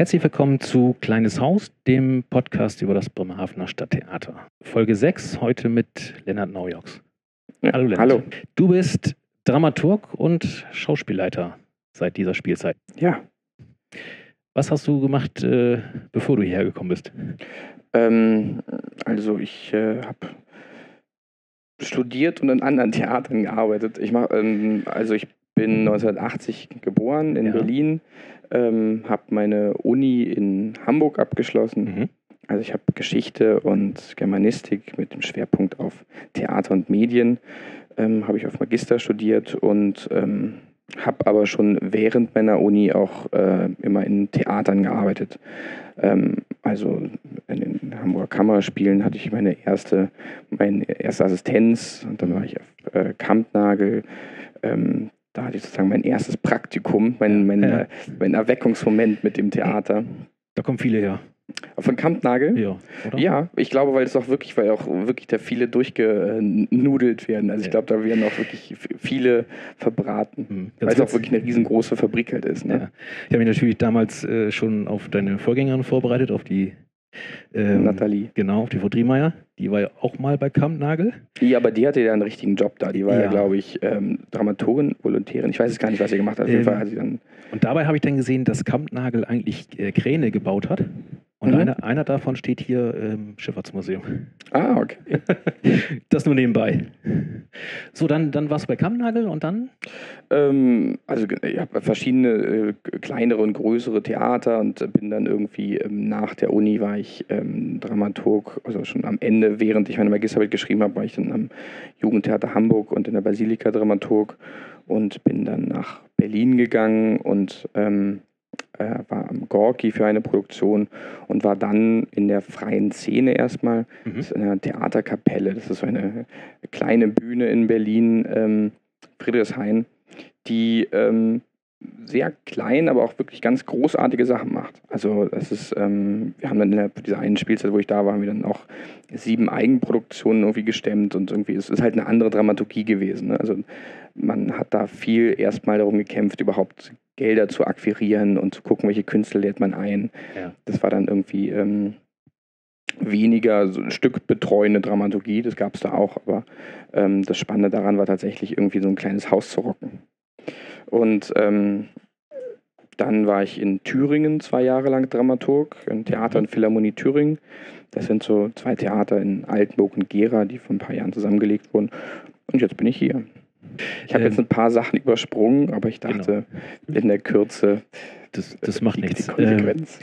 Herzlich willkommen zu Kleines Haus, dem Podcast über das Bremerhavener Stadttheater. Folge 6, heute mit Lennart Naujoks. Ja, hallo Lennart. Hallo. Du bist Dramaturg und Schauspielleiter seit dieser Spielzeit. Ja. Was hast du gemacht, äh, bevor du hierher gekommen bist? Ähm, also ich äh, habe studiert und in anderen Theatern gearbeitet. Ich mach, ähm, also ich bin 1980 geboren in Ja. Berlin, ähm, habe meine Uni in Hamburg abgeschlossen. Mhm. Also ich habe Geschichte und Germanistik mit dem Schwerpunkt auf Theater und Medien, ähm, habe ich auf Magister studiert und ähm, habe aber schon während meiner Uni auch äh, immer in Theatern gearbeitet. Ähm, also in den Hamburger Kammerspielen hatte ich meine erste, meine erste Assistenz und dann war ich auf äh, Kampnagel. Ähm, da hatte ich sozusagen mein erstes Praktikum, mein, mein, Ja. äh, mein Erweckungsmoment mit dem Theater. Da kommen viele her. Von Kampnagel? Ja, oder? Ja, ich glaube, weil es auch wirklich, weil auch wirklich da viele durchgenudelt werden. Also ich glaube, da werden auch wirklich viele verbraten. Hm, Weil es auch wirklich eine riesengroße Fabrik halt ist. Ne? Ja. Ich habe mich natürlich damals äh, schon auf deine Vorgängerin vorbereitet, auf die ähm, Nathalie. Genau, auf die Frau Driemeier. Die war ja auch mal bei Kampnagel. Ja, aber die hatte ja einen richtigen Job da. Die war ja, Ja. glaube ich, ähm, Dramaturgin, Volontärin. Ich weiß es gar nicht, was sie gemacht hat. Auf jeden Ähm, Fall hat sie dann. Und dabei habe ich dann gesehen, dass Kampnagel eigentlich äh, Kräne gebaut hat. Und Mhm. einer, einer davon steht hier im Schifffahrtsmuseum. Ah, okay. Das nur nebenbei. So, dann, dann warst du bei Kampnagel und dann? Ähm, also ich habe verschiedene äh, kleinere und größere Theater und bin dann irgendwie ähm, nach der Uni war ich ähm, Dramaturg, also schon am Ende, während ich meine Magisterarbeit geschrieben habe, war ich dann am Jugendtheater Hamburg und in der Basilika Dramaturg und bin dann nach Berlin gegangen und ähm, äh, war am Gorki für eine Produktion und war dann in der freien Szene erstmal Mhm. das ist in einer Theaterkapelle. Das ist so eine kleine Bühne in Berlin, ähm, Friedrichshain, die ähm, sehr klein, aber auch wirklich ganz großartige Sachen macht. Also das ist, ähm, wir haben dann in dieser einen Spielzeit, wo ich da war, haben wir dann auch sieben Eigenproduktionen irgendwie gestemmt und irgendwie es ist halt eine andere Dramaturgie gewesen. Ne? Also man hat da viel erstmal darum gekämpft, überhaupt Gelder zu akquirieren und zu gucken, welche Künstler lädt man ein. Ja. Das war dann irgendwie ähm, weniger so ein Stück betreuende Dramaturgie, das gab es da auch, aber ähm, das Spannende daran war tatsächlich irgendwie so ein kleines Haus zu rocken. Und ähm, dann war ich in Thüringen zwei Jahre lang Dramaturg, im Theater und Philharmonie Thüringen. Das sind so zwei Theater in Altenburg und Gera, die vor ein paar Jahren zusammengelegt wurden. Und jetzt bin ich hier. Ich habe Ähm, jetzt ein paar Sachen übersprungen, aber ich dachte, in der Kürze Das, das macht die, nichts. die Ähm, Konsequenz.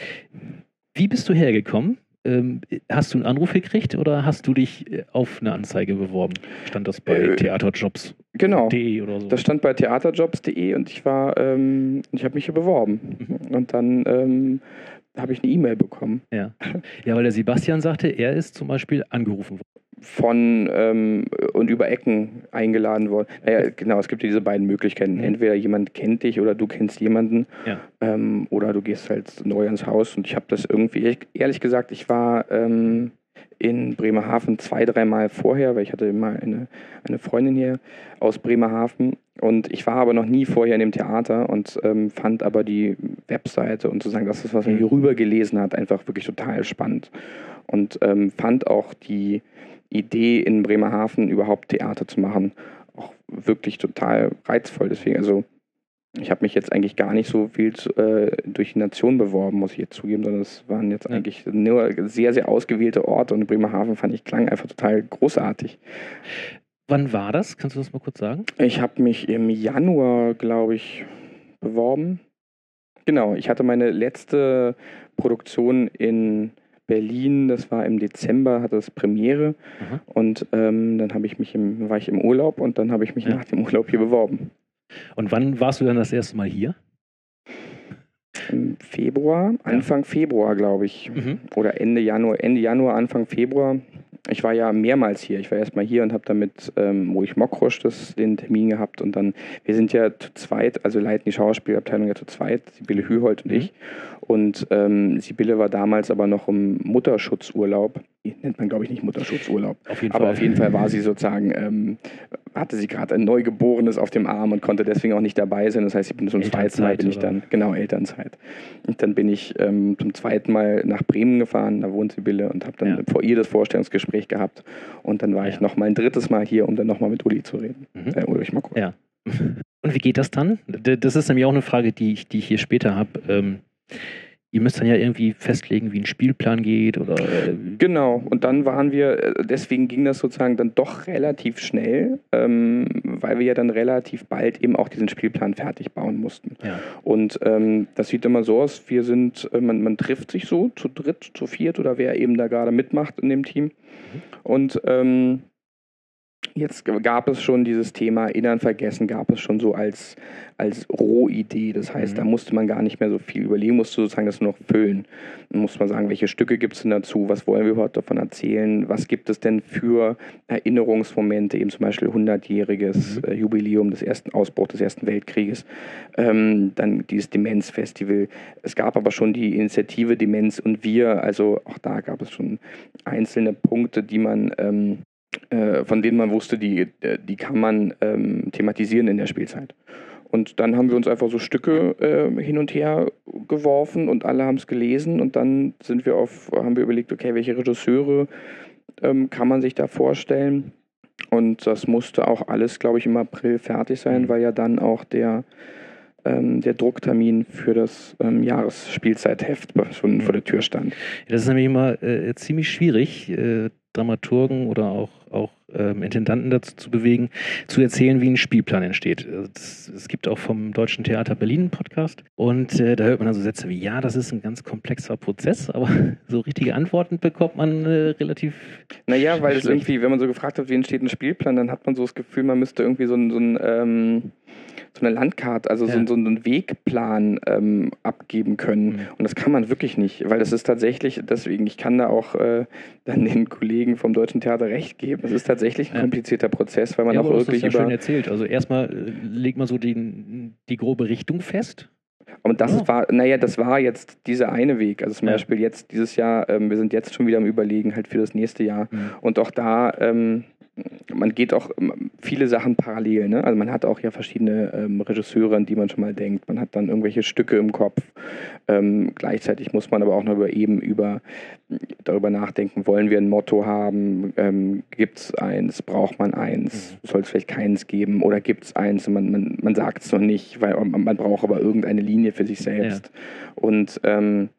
wie bist du hergekommen? Ähm, hast du einen Anruf gekriegt oder hast du dich äh, auf eine Anzeige beworben? Stand das bei Äh, theaterjobs.de genau. oder so? Das stand bei theaterjobs.de und ich war, ähm, ich habe mich hier beworben. Mhm. Und dann ähm, habe ich eine E-Mail bekommen ja. ja, weil der Sebastian sagte, er ist zum Beispiel angerufen worden. Von ähm, und über Ecken eingeladen worden. Naja, genau, es gibt ja diese beiden Möglichkeiten. Mhm. Entweder jemand kennt dich oder du kennst jemanden Ja. ähm, oder du gehst halt neu ins Haus. Und ich habe das irgendwie, ehrlich- ehrlich gesagt, ich war ähm, in Bremerhaven zwei, dreimal vorher, weil ich hatte immer eine, eine Freundin hier aus Bremerhaven und ich war aber noch nie vorher in dem Theater und ähm, fand aber die Webseite und sozusagen das, ist, was man Mhm. hier rüber gelesen hat, einfach wirklich total spannend und ähm, fand auch die Idee in Bremerhaven überhaupt Theater zu machen auch wirklich total reizvoll. Deswegen, also ich habe mich jetzt eigentlich gar nicht so viel zu, äh, durch die Nation beworben, muss ich jetzt zugeben, sondern es waren jetzt Ja. eigentlich nur sehr, sehr ausgewählte Orte und Bremerhaven fand ich klang einfach total großartig. Wann war das? Kannst du das mal kurz sagen? Ich habe mich im Januar, glaube ich, beworben. Genau, ich hatte meine letzte Produktion in Berlin, das war im Dezember, hatte das Premiere Aha. und ähm, dann habe ich mich im, war ich im Urlaub und dann habe ich mich Ja. nach dem Urlaub hier beworben. Und wann warst du dann das erste Mal hier? Im Februar, Anfang Februar, glaube ich. Mhm. Oder Ende Januar, Ende Januar, Anfang Februar. Ich war ja mehrmals hier. Ich war erstmal hier und habe dann mit ähm, Moich Mokrosch das, den Termin gehabt. Und dann, wir sind ja zu zweit, also leiten die Schauspielabteilung ja zu zweit, Sibylle Hühold und Mhm. ich. Und ähm, Sibylle war damals aber noch im Mutterschutzurlaub. Nennt man, glaube ich, nicht Mutterschutzurlaub. Auf jeden aber Fall. auf jeden Fall war sie sozusagen, ähm, hatte sie gerade ein Neugeborenes auf dem Arm und konnte deswegen auch nicht dabei sein. Das heißt, ich bin zum zweiten Mal bin ich oder? dann, genau, Elternzeit. Und dann bin ich ähm, zum zweiten Mal nach Bremen gefahren, da wohnt Sibylle und habe dann Ja. vor ihr das Vorstellungsgespräch gehabt. Und dann war ich Ja. noch mal ein drittes Mal hier, um dann noch mal mit Uli zu reden. Mhm. Äh, Ulrich mal kurz. Ja. Und wie geht das dann? Das ist nämlich auch eine Frage, die ich, die ich hier später habe. Ihr müsst dann ja irgendwie festlegen, wie ein Spielplan geht oder äh, Genau, und dann waren wir, äh, deswegen ging das sozusagen dann doch relativ schnell, ähm, weil wir ja dann relativ bald eben auch diesen Spielplan fertig bauen mussten. ja. Und ähm, das sieht immer so aus, wir sind, äh, man, man trifft sich so zu dritt, zu viert oder wer eben da gerade mitmacht in dem Team. Und ähm, jetzt gab es schon dieses Thema Innern vergessen, gab es schon so als, als Rohidee. Das heißt, Mhm. da musste man gar nicht mehr so viel überlegen, musste sozusagen das nur noch füllen. Dann muss man sagen, welche Stücke gibt es denn dazu, was wollen wir überhaupt davon erzählen, was gibt es denn für Erinnerungsmomente, eben zum Beispiel 100-jähriges Mhm. äh, Jubiläum des ersten Ausbruchs des Ersten Weltkrieges, ähm, dann dieses Demenzfestival. Es gab aber schon die Initiative Demenz und wir, also auch da gab es schon einzelne Punkte, die man ähm, äh, von denen man wusste, die, äh, die kann man ähm, thematisieren in der Spielzeit. Und dann haben wir uns einfach so Stücke äh, hin und her geworfen und alle haben es gelesen und dann sind wir auf, haben wir überlegt, okay, welche Regisseure ähm, kann man sich da vorstellen? Und das musste auch alles, glaube ich, im April fertig sein, Mhm. weil ja dann auch der, ähm, der Drucktermin für das ähm, Jahresspielzeitheft schon vor der Tür stand. Das ist nämlich immer äh, ziemlich schwierig, äh, Dramaturgen oder auch, auch ähm, Intendanten dazu zu bewegen, zu erzählen, wie ein Spielplan entsteht. Also es gibt auch vom Deutschen Theater Berlin einen Podcast und äh, da hört man dann so Sätze wie, ja, das ist ein ganz komplexer Prozess, aber so richtige Antworten bekommt man äh, relativ Naja, weil es Schlecht. irgendwie, wenn man so gefragt hat, wie entsteht ein Spielplan, dann hat man so das Gefühl, man müsste irgendwie so, ein, so, ein, ähm, so eine Landkarte, also so, Ja. ein- so einen Wegplan ähm, abgeben können. Mhm. Und das kann man wirklich nicht, weil das ist tatsächlich, deswegen, ich kann da auch äh, dann den Kollegen vom Deutschen Theater recht geben. Es ist tatsächlich ein komplizierter Prozess, weil man ja, auch aber das ist wirklich ja schön erzählt. Also erstmal äh, legt man so die, die grobe Richtung fest. Und das Ja. war, naja, das war jetzt dieser eine Weg. Also zum Ja. Beispiel jetzt dieses Jahr, ähm, wir sind jetzt schon wieder am Überlegen, halt für das nächste Jahr. Mhm. Und auch da, ähm, man geht auch ähm, viele Sachen parallel. Ne? Also man hat auch ja verschiedene ähm, Regisseure, an die man schon mal denkt. Man hat dann irgendwelche Stücke im Kopf. Ähm, gleichzeitig muss man aber auch noch über eben über darüber nachdenken, wollen wir ein Motto haben? Ähm, gibt es eins? Braucht man eins? Soll es vielleicht keins geben? Oder gibt es eins und man, man, man sagt es noch nicht, weil man, man braucht aber irgendeine Linie für sich selbst. Und ähm,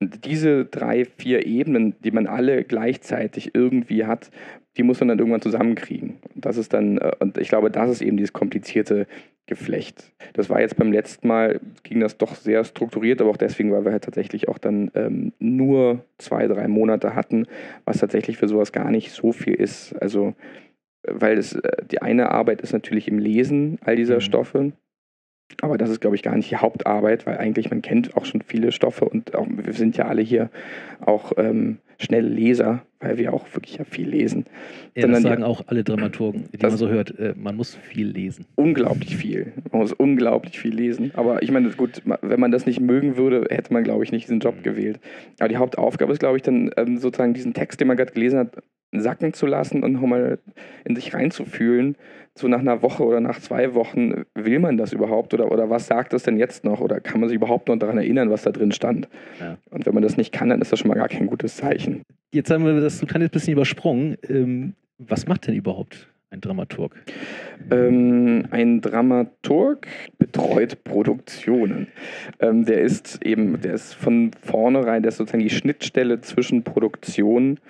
diese drei, vier Ebenen, die man alle gleichzeitig irgendwie hat, die muss man dann irgendwann zusammenkriegen. Und das ist dann, äh, und ich glaube, das ist eben dieses komplizierte Geflecht. Das war jetzt beim letzten Mal, ging das doch sehr strukturiert, aber auch deswegen, weil wir halt tatsächlich auch dann ähm, nur zwei, drei Monate hatten, was tatsächlich für sowas gar nicht so viel ist. Also, äh, weil es, äh, die eine Arbeit ist natürlich im Lesen all dieser Mhm. Stoffe. Aber das ist, glaube ich, gar nicht die Hauptarbeit, weil eigentlich man kennt auch schon viele Stoffe und auch, wir sind ja alle hier auch ähm, schnelle Leser, weil wir auch wirklich ja viel lesen. Ja, Sondern das die- sagen auch alle Dramaturgen, die man so hört. Äh, man muss viel lesen. Unglaublich viel. Man muss unglaublich viel lesen. Aber ich meine, gut, wenn man das nicht mögen würde, hätte man, glaube ich, nicht diesen Job Mhm. gewählt. Aber die Hauptaufgabe ist, glaube ich, dann ähm, sozusagen diesen Text, den man gerade gelesen hat, sacken zu lassen und nochmal in sich reinzufühlen. So nach einer Woche oder nach zwei Wochen, will man das überhaupt oder, oder was sagt das denn jetzt noch? Oder kann man sich überhaupt noch daran erinnern, was da drin stand? Ja. Und wenn man das nicht kann, dann ist das schon mal gar kein gutes Zeichen. Jetzt haben wir das ein kleines bisschen übersprungen. Ähm, was macht denn überhaupt ein Dramaturg? Ähm, ein Dramaturg betreut Produktionen. Ähm, der ist eben, der ist von vornherein, der ist sozusagen die Schnittstelle zwischen Produktion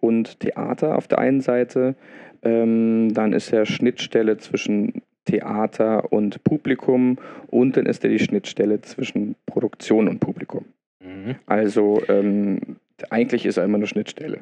und Theater auf der einen Seite. Ähm, dann ist er Schnittstelle zwischen Theater und Publikum und dann ist er die Schnittstelle zwischen Produktion und Publikum. Mhm. Also ähm, eigentlich ist er immer eine Schnittstelle.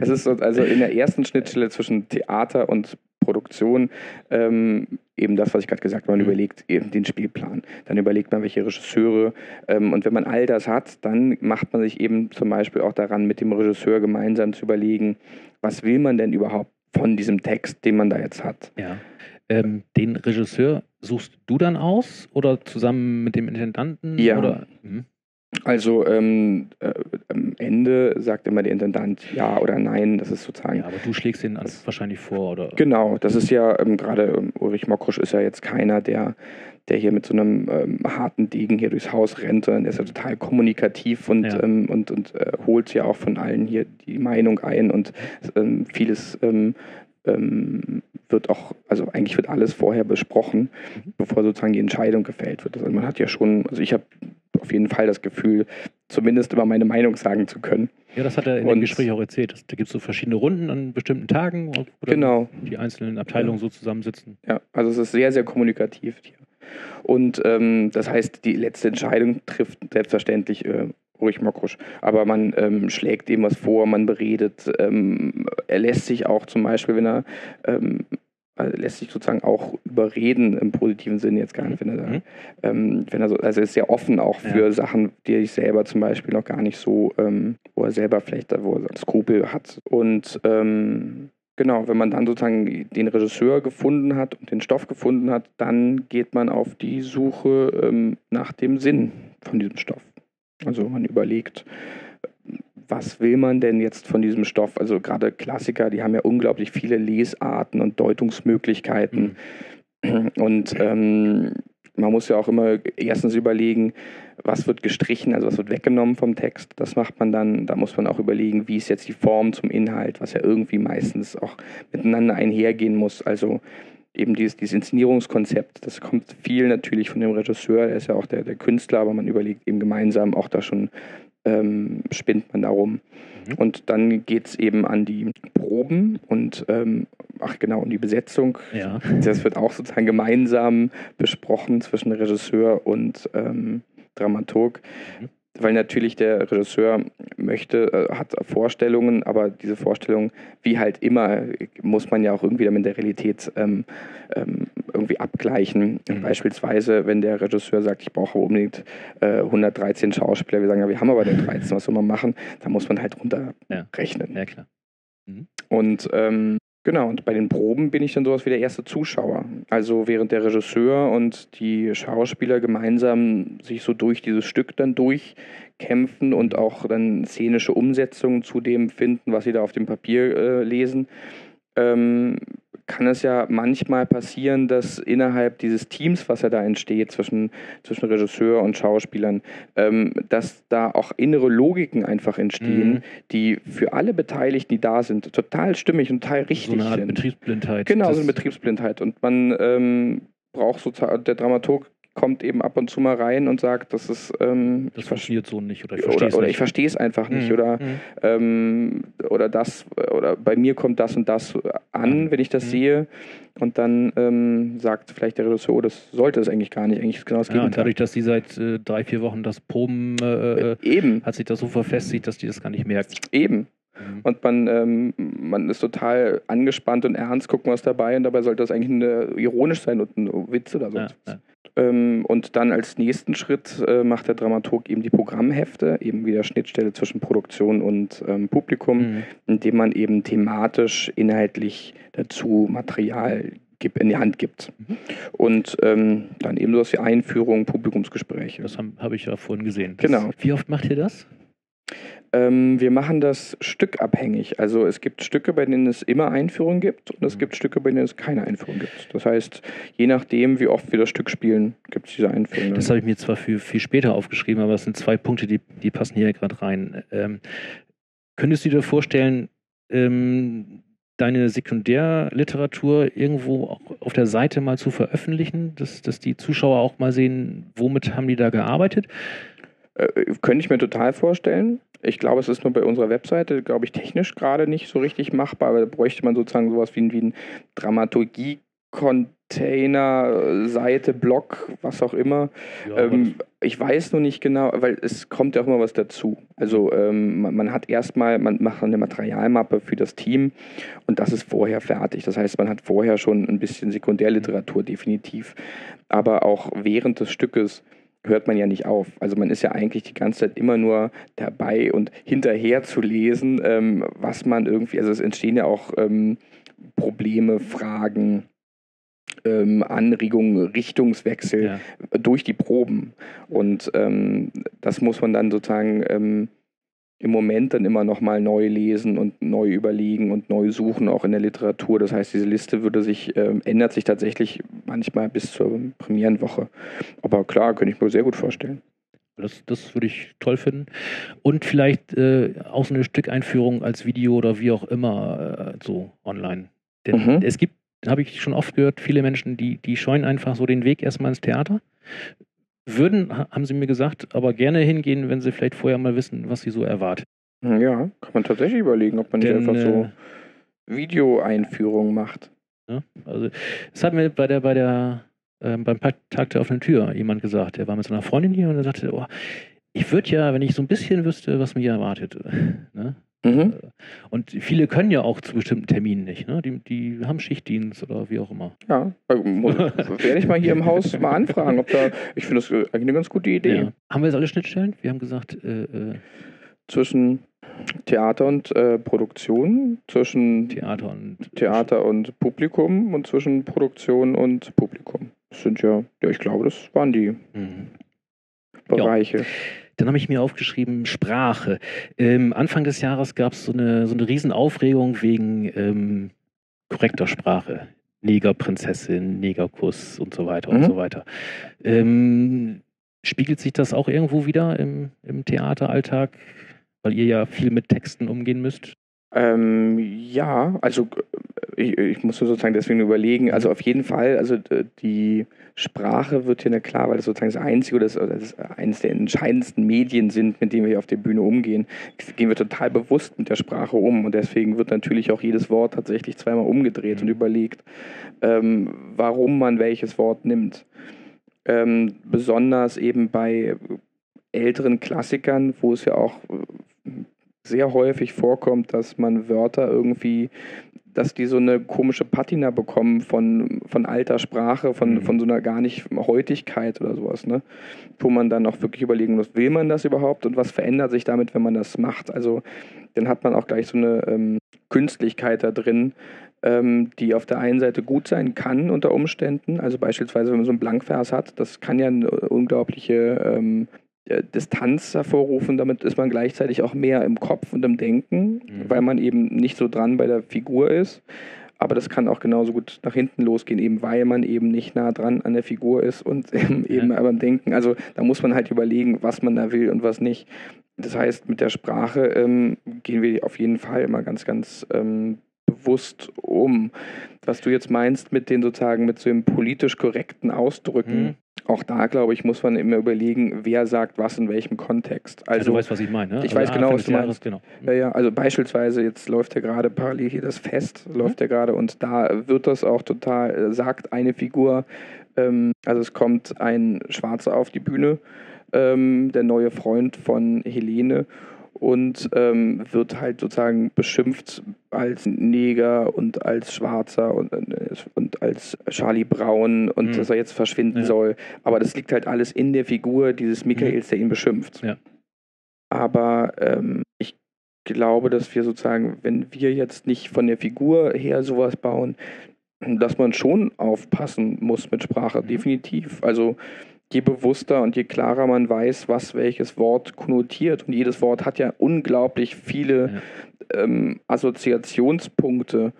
Es ist so, also in der ersten Schnittstelle zwischen Theater und Produktion ähm, eben das, was ich gerade gesagt habe, man Mhm. überlegt eben den Spielplan. Dann überlegt man, welche Regisseure. Ähm, und wenn man all das hat, dann macht man sich eben zum Beispiel auch daran, mit dem Regisseur gemeinsam zu überlegen, was will man denn überhaupt von diesem Text, den man da jetzt hat. Ja. Ähm, den Regisseur suchst du dann aus oder zusammen mit dem Intendanten? Ja. Oder? Mhm. Also ähm, äh, am Ende sagt immer der Intendant ja oder nein. Das ist sozusagen. Ja, aber du schlägst den wahrscheinlich vor, oder? Genau, das ist ja ähm, gerade ähm, Ulrich Mokrusch ist ja jetzt keiner, der, der hier mit so einem ähm, harten Degen hier durchs Haus rennt, sondern er ist ja total kommunikativ und, Ja. ähm, und, und äh, holt ja auch von allen hier die Meinung ein und vieles ähm, wird auch, also eigentlich wird alles vorher besprochen, Mhm. bevor sozusagen die Entscheidung gefällt wird. Also man hat ja schon, also ich habe auf jeden Fall das Gefühl, zumindest immer meine Meinung sagen zu können. Ja, das hat er in Und- dem Gespräch auch erzählt. Das- Da gibt es so verschiedene Runden an bestimmten Tagen, wo Genau. die einzelnen Abteilungen so zusammensitzen. Ja, also es ist sehr, sehr kommunikativ hier. Und ähm, das heißt, die letzte Entscheidung trifft selbstverständlich äh, Ulrich Mokrusch. Aber man ähm, schlägt ihm was vor, man beredet. Ähm, er lässt sich auch zum Beispiel, wenn er ähm, also lässt sich sozusagen auch überreden im positiven Sinne jetzt gar nicht, wenn er da, Mhm. ähm, wenn er so, also ist sehr offen auch für Ja. Sachen, die ich selber zum Beispiel noch gar nicht so, ähm, wo er selber vielleicht da, wo er Skrupel hat. Und ähm, Genau, wenn man dann sozusagen den Regisseur gefunden hat und den Stoff gefunden hat, dann geht man auf die Suche ähm, nach dem Sinn von diesem Stoff. Also man überlegt, was will man denn jetzt von diesem Stoff? Also gerade Klassiker, die haben ja unglaublich viele Lesarten und Deutungsmöglichkeiten. Und ähm, man muss ja auch immer erstens überlegen, was wird gestrichen, also was wird weggenommen vom Text. Das macht man dann, da muss man auch überlegen, wie ist jetzt die Form zum Inhalt, was ja irgendwie meistens auch miteinander einhergehen muss. Also eben dieses, dieses Inszenierungskonzept, das kommt viel natürlich von dem Regisseur, er ist ja auch der, der Künstler, aber man überlegt eben gemeinsam auch da schon, ähm, spinnt man darum. Mhm. Und dann geht es eben an die Proben und ähm, ach genau, um die Besetzung. Ja. Das wird auch sozusagen gemeinsam besprochen zwischen Regisseur und ähm, Dramaturg. Mhm. Weil natürlich der Regisseur möchte, äh, hat Vorstellungen, aber diese Vorstellungen, wie halt immer, muss man ja auch irgendwie damit der Realität ähm, ähm, irgendwie abgleichen. Mhm. Beispielsweise, wenn der Regisseur sagt, ich brauche unbedingt äh, 113 Schauspieler, wir sagen, ja, wir haben aber nur 13, was soll man machen? Da muss man halt runterrechnen. Ja, klar. Und ähm, genau, und bei den Proben bin ich dann sowas wie der erste Zuschauer. Also während der Regisseur und die Schauspieler gemeinsam sich so durch dieses Stück dann durchkämpfen und auch dann szenische Umsetzungen zu dem finden, was sie da auf dem Papier äh, lesen, ähm, kann es ja manchmal passieren, dass innerhalb dieses Teams, was ja da entsteht zwischen, zwischen Regisseur und Schauspielern, ähm, dass da auch innere Logiken einfach entstehen, Mhm. die für alle Beteiligten, die da sind, total stimmig und total richtig So eine Art sind. Betriebsblindheit. Genau, so eine Betriebsblindheit. Und man ähm, braucht sozusagen, der Dramaturg kommt eben ab und zu mal rein und sagt, das ist, ähm, Das funktioniert so nicht oder ich verstehe oder, es oder nicht. ich verstehe es einfach nicht Mhm. oder Mhm. ähm, oder das oder bei mir kommt das und das an, wenn ich das Mhm. sehe und dann ähm, sagt vielleicht der Regisseur, oh, das sollte es eigentlich gar nicht, eigentlich ist genau das Ja, und Gegenteil. dadurch, dass die seit äh, drei, vier Wochen das Proben, äh, äh, eben, hat sich das so verfestigt, dass die das gar nicht merken. eben. Mhm. Und man, ähm, man ist total angespannt und ernst, guckt was dabei und dabei sollte das eigentlich eine, ironisch sein und ein Witz oder so. Ja, ja. Ähm, und dann als nächsten Schritt äh, macht der Dramaturg eben die Programmhefte, eben wieder Schnittstelle zwischen Produktion und ähm, Publikum, Mhm. indem man eben thematisch, inhaltlich dazu Material in die Hand gibt. Mhm. Und ähm, dann eben sowas wie Einführung, Publikumsgespräche. Das habe hab ich ja vorhin gesehen. Das, Genau. Wie oft macht ihr das? Ähm, wir machen das stückabhängig. Also es gibt Stücke, bei denen es immer Einführung gibt und es Mhm. gibt Stücke, bei denen es keine Einführung gibt. Das heißt, je nachdem, wie oft wir das Stück spielen, gibt es diese Einführung. Das habe ich mir zwar für viel später aufgeschrieben, aber das sind zwei Punkte, die, die passen hier gerade rein. Ähm, könntest du dir vorstellen, ähm, deine Sekundärliteratur irgendwo auch auf der Seite mal zu veröffentlichen, dass, dass die Zuschauer auch mal sehen, womit haben die da gearbeitet? Äh, könnte ich mir total vorstellen. Ich glaube, es ist nur bei unserer Webseite, glaube ich, technisch gerade nicht so richtig machbar, aber da bräuchte man sozusagen sowas wie, wie ein Dramaturgie-Container, Seite, Blog, was auch immer. Ja, Ähm, ich weiß nur nicht genau, weil es kommt ja auch immer was dazu. Also ähm, man, man hat erstmal, man macht eine Materialmappe für das Team und das ist vorher fertig. Das heißt, man hat vorher schon ein bisschen Sekundärliteratur definitiv. Aber auch während des Stückes hört man ja nicht auf. Also man ist ja eigentlich die ganze Zeit immer nur dabei und hinterher zu lesen, ähm, was man irgendwie, also es entstehen ja auch ähm, Probleme, Fragen, ähm, Anregungen, Richtungswechsel Ja. durch die Proben. Und ähm, das muss man dann sozusagen ähm, im Moment dann immer nochmal neu lesen und neu überlegen und neu suchen, auch in der Literatur. Das heißt, diese Liste würde sich, ähm, ändert sich tatsächlich manchmal bis zur Premierenwoche. Aber klar, könnte ich mir sehr gut vorstellen. Das, das würde ich toll finden. Und vielleicht äh, auch so eine Stückeinführung als Video oder wie auch immer äh, so online. Denn Mhm. es gibt, habe ich schon oft gehört, viele Menschen, die, die scheuen einfach so den Weg erstmal ins Theater. Würden, ha- haben sie mir gesagt, aber gerne hingehen, wenn sie vielleicht vorher mal wissen, was sie so erwartet. Ja, kann man tatsächlich überlegen, ob man nicht Denn, einfach so äh, Videoeinführungen macht. Ja, also es hat mir bei der, bei der, ähm, beim Tag der offenen Tür jemand gesagt, der war mit seiner Freundin hier und er sagte, oh, ich würde ja, wenn ich so ein bisschen wüsste, was mich hier erwartet. Ne? Mhm. Und viele können ja auch zu bestimmten Terminen nicht, ne? Die, die haben Schichtdienst oder wie auch immer. Ja, äh, muss- werde ich mal hier im Haus mal anfragen, ob da, ich finde das äh, eigentlich eine ganz gute Idee. Ja. Haben wir jetzt alle Schnittstellen? Wir haben gesagt, äh, äh, Zwischen Theater und äh, Produktion, zwischen Theater und Theater und Publikum und zwischen Produktion und Publikum. Das sind ja, ja, ich glaube, das waren die Mhm. Bereiche. Dann habe ich mir aufgeschrieben, Sprache. Ähm, Anfang des Jahres gab es so eine, so eine Riesenaufregung wegen ähm, korrekter Sprache. Negerprinzessin, Negerkuss und so weiter und Mhm. so weiter. Ähm, spiegelt sich das auch irgendwo wieder im, im Theateralltag? Weil ihr ja viel mit Texten umgehen müsst. Ähm, ja, also äh, ich, ich muss nur sozusagen deswegen überlegen, also auf jeden Fall, also äh, die Sprache wird hier klar, weil das sozusagen das einzige oder das, das eines der entscheidendsten Medien sind, mit denen wir hier auf der Bühne umgehen, gehen wir total bewusst mit der Sprache um und deswegen wird natürlich auch jedes Wort tatsächlich zweimal umgedreht Mhm. und überlegt, ähm, warum man welches Wort nimmt. Ähm, besonders eben bei älteren Klassikern, wo es ja auch äh, sehr häufig vorkommt, dass man Wörter irgendwie, dass die so eine komische Patina bekommen von, von alter Sprache, von, Mhm. von so einer gar nicht Heutigkeit oder sowas, ne? Wo man dann auch wirklich überlegen muss, will man das überhaupt und was verändert sich damit, wenn man das macht? Also dann hat man auch gleich so eine ähm, Künstlichkeit da drin, ähm, die auf der einen Seite gut sein kann unter Umständen. Also beispielsweise, wenn man so einen Blankvers hat, das kann ja eine unglaubliche ähm, äh, Distanz hervorrufen. Damit ist man gleichzeitig auch mehr im Kopf und im Denken, Mhm. weil man eben nicht so dran bei der Figur ist. Aber das kann auch genauso gut nach hinten losgehen, eben weil man eben nicht nah dran an der Figur ist und eben, eben Ja. beim Denken. Also da muss man halt überlegen, was man da will und was nicht. Das heißt, mit der Sprache ähm, gehen wir auf jeden Fall immer ganz, ganz ähm, bewusst um. Was du jetzt meinst mit den sozusagen, mit so dem politisch korrekten Ausdrücken, Mhm. auch da, glaube ich, muss man immer überlegen, wer sagt was in welchem Kontext. Also, Also, du weißt, was ich meine. Ne? ich weiß genau, was du meinst. Genau. ja, ja, also beispielsweise, jetzt läuft ja gerade parallel hier das Fest, läuft ja gerade und da wird das auch total, äh, sagt eine Figur, ähm, also es kommt ein Schwarzer auf die Bühne, ähm, der neue Freund von Helene und ähm, wird halt sozusagen beschimpft als Neger und als Schwarzer und, und als Charlie Brown und Mhm. dass er jetzt verschwinden Ja. soll. Aber das liegt halt alles in der Figur dieses Michaels, der ihn beschimpft. Ja. Aber ähm, ich glaube, dass wir sozusagen, wenn wir jetzt nicht von der Figur her sowas bauen, dass man schon aufpassen muss mit Sprache, Mhm. definitiv. Also je bewusster und je klarer man weiß, was welches Wort konnotiert. Und jedes Wort hat ja unglaublich viele ähm, Assoziationspunkte.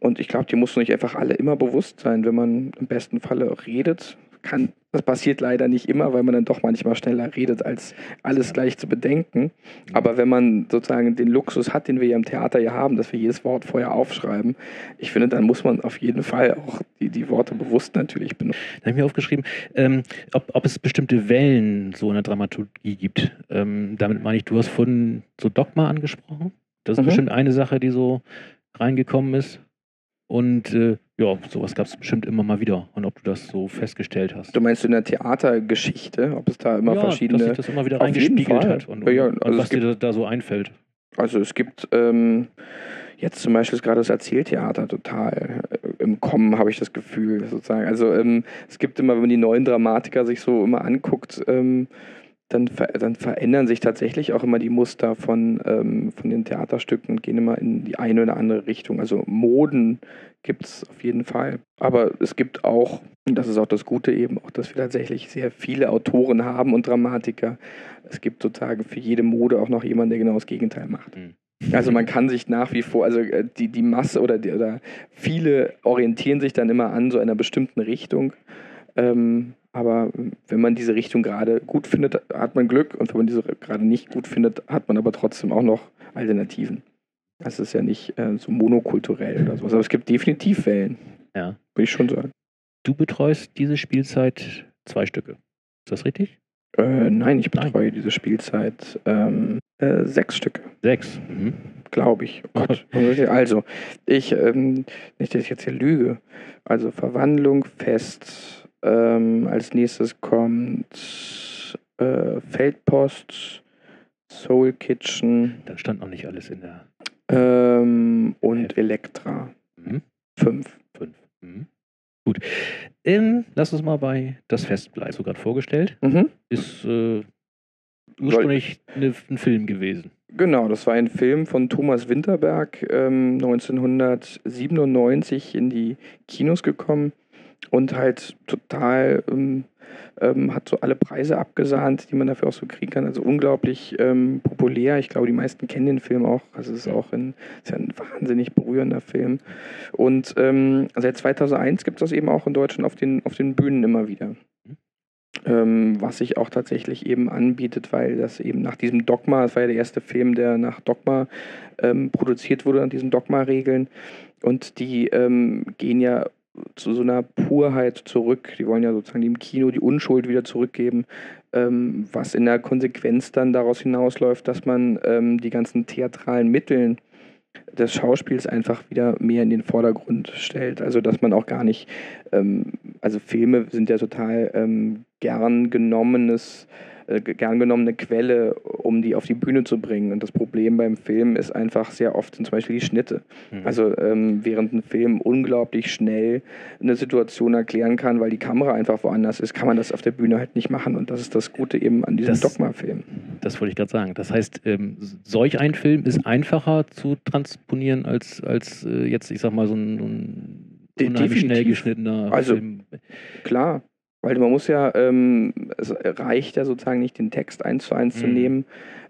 Und ich glaube, die muss man nicht einfach alle immer bewusst sein, wenn man im besten Falle redet. Kann, das passiert leider nicht immer, weil man dann doch manchmal schneller redet, als alles gleich zu bedenken. Aber wenn man sozusagen den Luxus hat, den wir ja im Theater ja haben, dass wir jedes Wort vorher aufschreiben, ich finde, dann muss man auf jeden Fall auch die, die Worte bewusst natürlich benutzen. Da habe ich mir aufgeschrieben, ähm, ob, ob es bestimmte Wellen so in der Dramaturgie gibt. Ähm, damit meine ich, du hast vorhin so Dogma angesprochen. Das ist Mhm. bestimmt eine Sache, die so reingekommen ist. Und äh, ja, sowas gab es bestimmt immer mal wieder. Und ob du das so festgestellt hast. Du meinst in der Theatergeschichte, ob es da immer ja, verschiedene. dass sich das immer wieder reingespiegelt hat. Und, Ja, ja, und, also was es gibt- dir da, da so einfällt. Also es gibt ähm, jetzt zum Beispiel ist gerade das Erzähltheater total äh, im Kommen, habe ich das Gefühl, sozusagen. Also ähm, es gibt immer, wenn man die neuen Dramatiker sich so immer anguckt, ähm, dann, ver dann verändern sich tatsächlich auch immer die Muster von, ähm, von den Theaterstücken und gehen immer in die eine oder andere Richtung. Also Moden gibt es auf jeden Fall. Aber es gibt auch, und das ist auch das Gute eben, auch, dass wir tatsächlich sehr viele Autoren haben und Dramatiker. Es gibt sozusagen für jede Mode auch noch jemanden, der genau das Gegenteil macht. Mhm. Also man kann sich nach wie vor, also äh, die, die Masse oder, die, oder viele orientieren sich dann immer an so einer bestimmten Richtung. Ähm, aber wenn man diese Richtung gerade gut findet, hat man Glück. Und wenn man diese gerade nicht gut findet, hat man aber trotzdem auch noch Alternativen. Das ist ja nicht äh, so monokulturell oder sowas. Aber es gibt definitiv Wellen. Ja. Würde ich schon sagen. Du betreust diese Spielzeit zwei Stücke. Ist das richtig? Äh, nein, ich betreue nein. diese Spielzeit ähm, äh, sechs Stücke. Sechs? Mhm. Glaube ich. Oh Gott. also, ich, ähm, nicht, dass ich jetzt hier lüge. Also Verwandlung, Fest, ähm, als nächstes kommt äh, Feldpost, Soul Kitchen. Dann stand noch nicht alles in der. Ähm, und Elektra. Mhm. Fünf. Fünf. Mhm. Gut. Ähm, lass uns mal bei Das Fest bleiben. So gerade vorgestellt. Mhm. Ist äh, ursprünglich eine, ein Film gewesen. Genau, das war ein Film von Thomas Winterberg, ähm, 1997 in die Kinos gekommen und halt total ähm, ähm, hat so alle Preise abgesahnt, die man dafür auch so kriegen kann. Also unglaublich ähm, populär. Ich glaube, die meisten kennen den Film auch. Also es ist auch ein, ist ja ein wahnsinnig berührender Film. Und ähm, seit 2001 gibt es das eben auch in Deutschland auf den, auf den Bühnen immer wieder. Ähm, was sich auch tatsächlich eben anbietet, weil das eben nach diesem Dogma, das war ja der erste Film, der nach Dogma ähm, produziert wurde, nach diesen Dogma-Regeln. Und die ähm, gehen ja zu so einer Purheit zurück. Die wollen ja sozusagen dem Kino die Unschuld wieder zurückgeben, ähm, was in der Konsequenz dann daraus hinausläuft, dass man ähm, die ganzen theatralen Mitteln des Schauspiels einfach wieder mehr in den Vordergrund stellt. Also dass man auch gar nicht, ähm, also Filme sind ja total ähm, gern genommenes äh, gern genommene Quelle, um die auf die Bühne zu bringen. Und das Problem beim Film ist einfach sehr oft sind zum Beispiel die Schnitte. Mhm. Also ähm, während ein Film unglaublich schnell eine Situation erklären kann, weil die Kamera einfach woanders ist, kann man das auf der Bühne halt nicht machen. Und das ist das Gute eben an diesem Dogma-Film. Das wollte ich gerade sagen. Das heißt, ähm, solch ein Film ist einfacher zu transponieren als, als äh, jetzt, ich sag mal, so ein, so ein unheimlich schnell geschnittener also, Film. Klar, weil man muss ja, ähm, es reicht ja sozusagen nicht, den Text eins zu eins mhm. zu nehmen,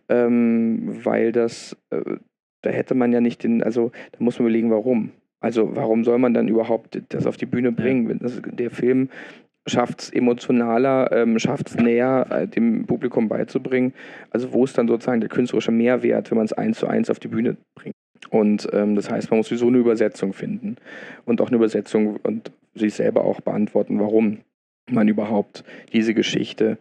ähm, weil das, äh, da hätte man ja nicht den, also da muss man überlegen, warum. Also warum soll man dann überhaupt das auf die Bühne bringen? Ja. Das, der Film schafft es emotionaler, ähm, schafft es näher äh, dem Publikum beizubringen. Also wo ist dann sozusagen der künstlerische Mehrwert, wenn man es eins zu eins auf die Bühne bringt? Und ähm, das heißt, man muss sowieso eine Übersetzung finden und auch eine Übersetzung und sich selber auch beantworten, warum man überhaupt diese Geschichte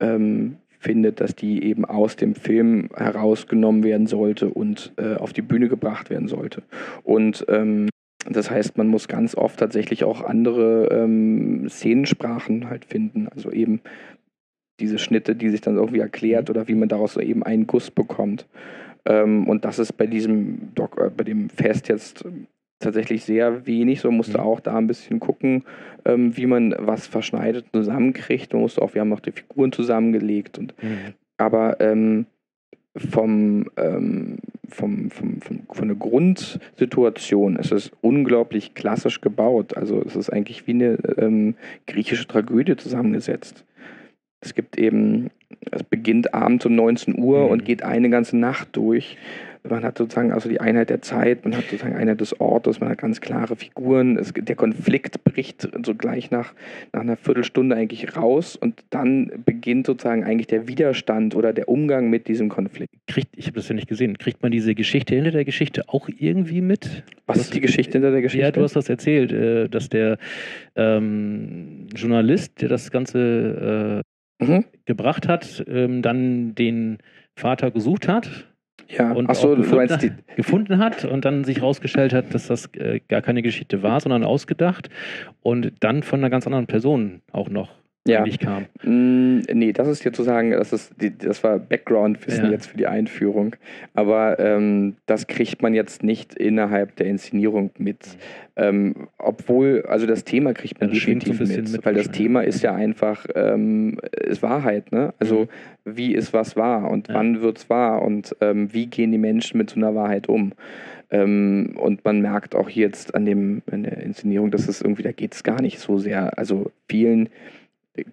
ähm, findet, dass die eben aus dem Film herausgenommen werden sollte und äh, auf die Bühne gebracht werden sollte. Und ähm, das heißt, man muss ganz oft tatsächlich auch andere ähm, Szenensprachen halt finden, also eben diese Schnitte, die sich dann irgendwie erklärt oder wie man daraus eben einen Guss bekommt. Ähm, und das ist bei diesem Doc, äh, bei dem Fest jetzt tatsächlich sehr wenig. So musste mhm. auch da ein bisschen gucken, ähm, wie man was verschneidet zusammenkriegt. Man musste auch, wir haben noch die Figuren zusammengelegt und mhm. aber ähm, vom, ähm, vom, vom, vom, von der Grundsituation ist es unglaublich klassisch gebaut. Also es ist eigentlich wie eine ähm, griechische Tragödie zusammengesetzt. Es gibt eben, es beginnt abends um 19 Uhr mhm. und geht eine ganze Nacht durch man hat sozusagen also die Einheit der Zeit, man hat sozusagen Einheit des Ortes, man hat ganz klare Figuren. Es, der Konflikt bricht so gleich nach, nach einer Viertelstunde eigentlich raus und dann beginnt sozusagen eigentlich der Widerstand oder der Umgang mit diesem Konflikt. Kriegt, ich habe das ja nicht gesehen, kriegt man diese Geschichte hinter der Geschichte auch irgendwie mit? Was ist die Geschichte hinter der Geschichte? Ja, du hast das erzählt, äh, dass der ähm, Journalist, der das Ganze äh, mhm. gebracht hat, ähm, dann den Vater gesucht hat ja, und so, gefunden, hat, gefunden, hat und dann sich herausgestellt hat, dass das äh, gar keine Geschichte war, sondern ausgedacht und dann von einer ganz anderen Person auch noch Ja. eigentlich kam. Mm, nee, das ist hier zu sagen, das, ist, die, das war Background-Wissen Ja. jetzt für die Einführung. Aber ähm, das kriegt man jetzt nicht innerhalb der Inszenierung mit. Ähm, obwohl, also das Thema kriegt man Ja, definitiv mit, mit weil das. Thema ist ja einfach, ähm, ist Wahrheit, ne? Also wie ist was wahr und Ja. wann wird's wahr und ähm, wie gehen die Menschen mit so einer Wahrheit um? Ähm, und man merkt auch hier jetzt an dem, an der Inszenierung, dass es irgendwie, da geht es gar nicht so sehr. Also vielen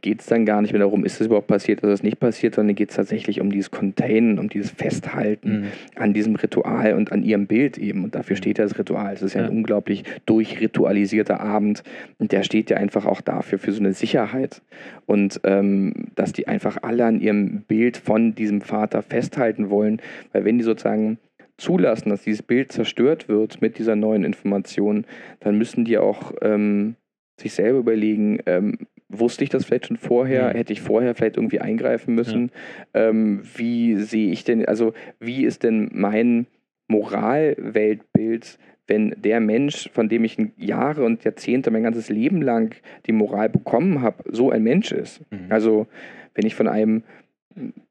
geht es dann gar nicht mehr darum, ist es überhaupt passiert, ist es nicht passiert, sondern geht es tatsächlich um dieses Containen, um dieses Festhalten Mhm. an diesem Ritual und an ihrem Bild eben. Und dafür steht ja das Ritual. Es ist ja, Ja. ein unglaublich durchritualisierter Abend. Und der steht ja einfach auch dafür, für so eine Sicherheit. Und ähm, dass die einfach alle an ihrem Bild von diesem Vater festhalten wollen. Weil wenn die sozusagen zulassen, dass dieses Bild zerstört wird mit dieser neuen Information, dann müssen die auch ähm, sich selber überlegen, ähm, wusste ich das vielleicht schon vorher, Mhm. hätte ich vorher vielleicht irgendwie eingreifen müssen, ähm, wie sehe ich denn, also wie ist denn mein Moralweltbild, wenn der Mensch, von dem ich Jahre und Jahrzehnte, mein ganzes Leben lang die Moral bekommen habe, so ein Mensch ist. Mhm. Also wenn ich von einem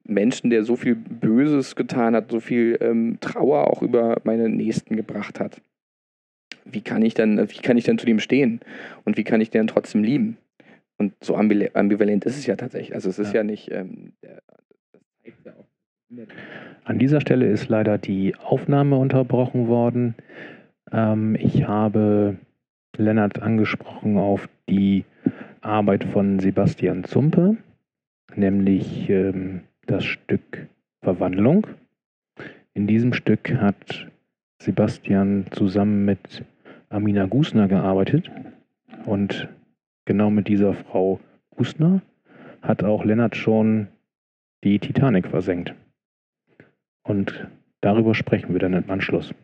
Menschen, der so viel Böses getan hat, so viel ähm, Trauer auch über meine Nächsten gebracht hat, wie kann ich dann, wie kann ich dann zu dem stehen? Und wie kann ich den trotzdem lieben? Und so ambivalent ist es ja tatsächlich. Also es ist Ja. ja, nicht, ähm. An dieser Stelle ist leider die Aufnahme unterbrochen worden. Ähm, ich habe Lennart angesprochen auf die Arbeit von Sebastian Zumpe, nämlich ähm, das Stück Verwandlung. In diesem Stück hat Sebastian zusammen mit Amina Gusner gearbeitet und genau mit dieser Frau Gusner hat auch Lennart schon die Titanic versenkt. Und darüber sprechen wir dann im Anschluss.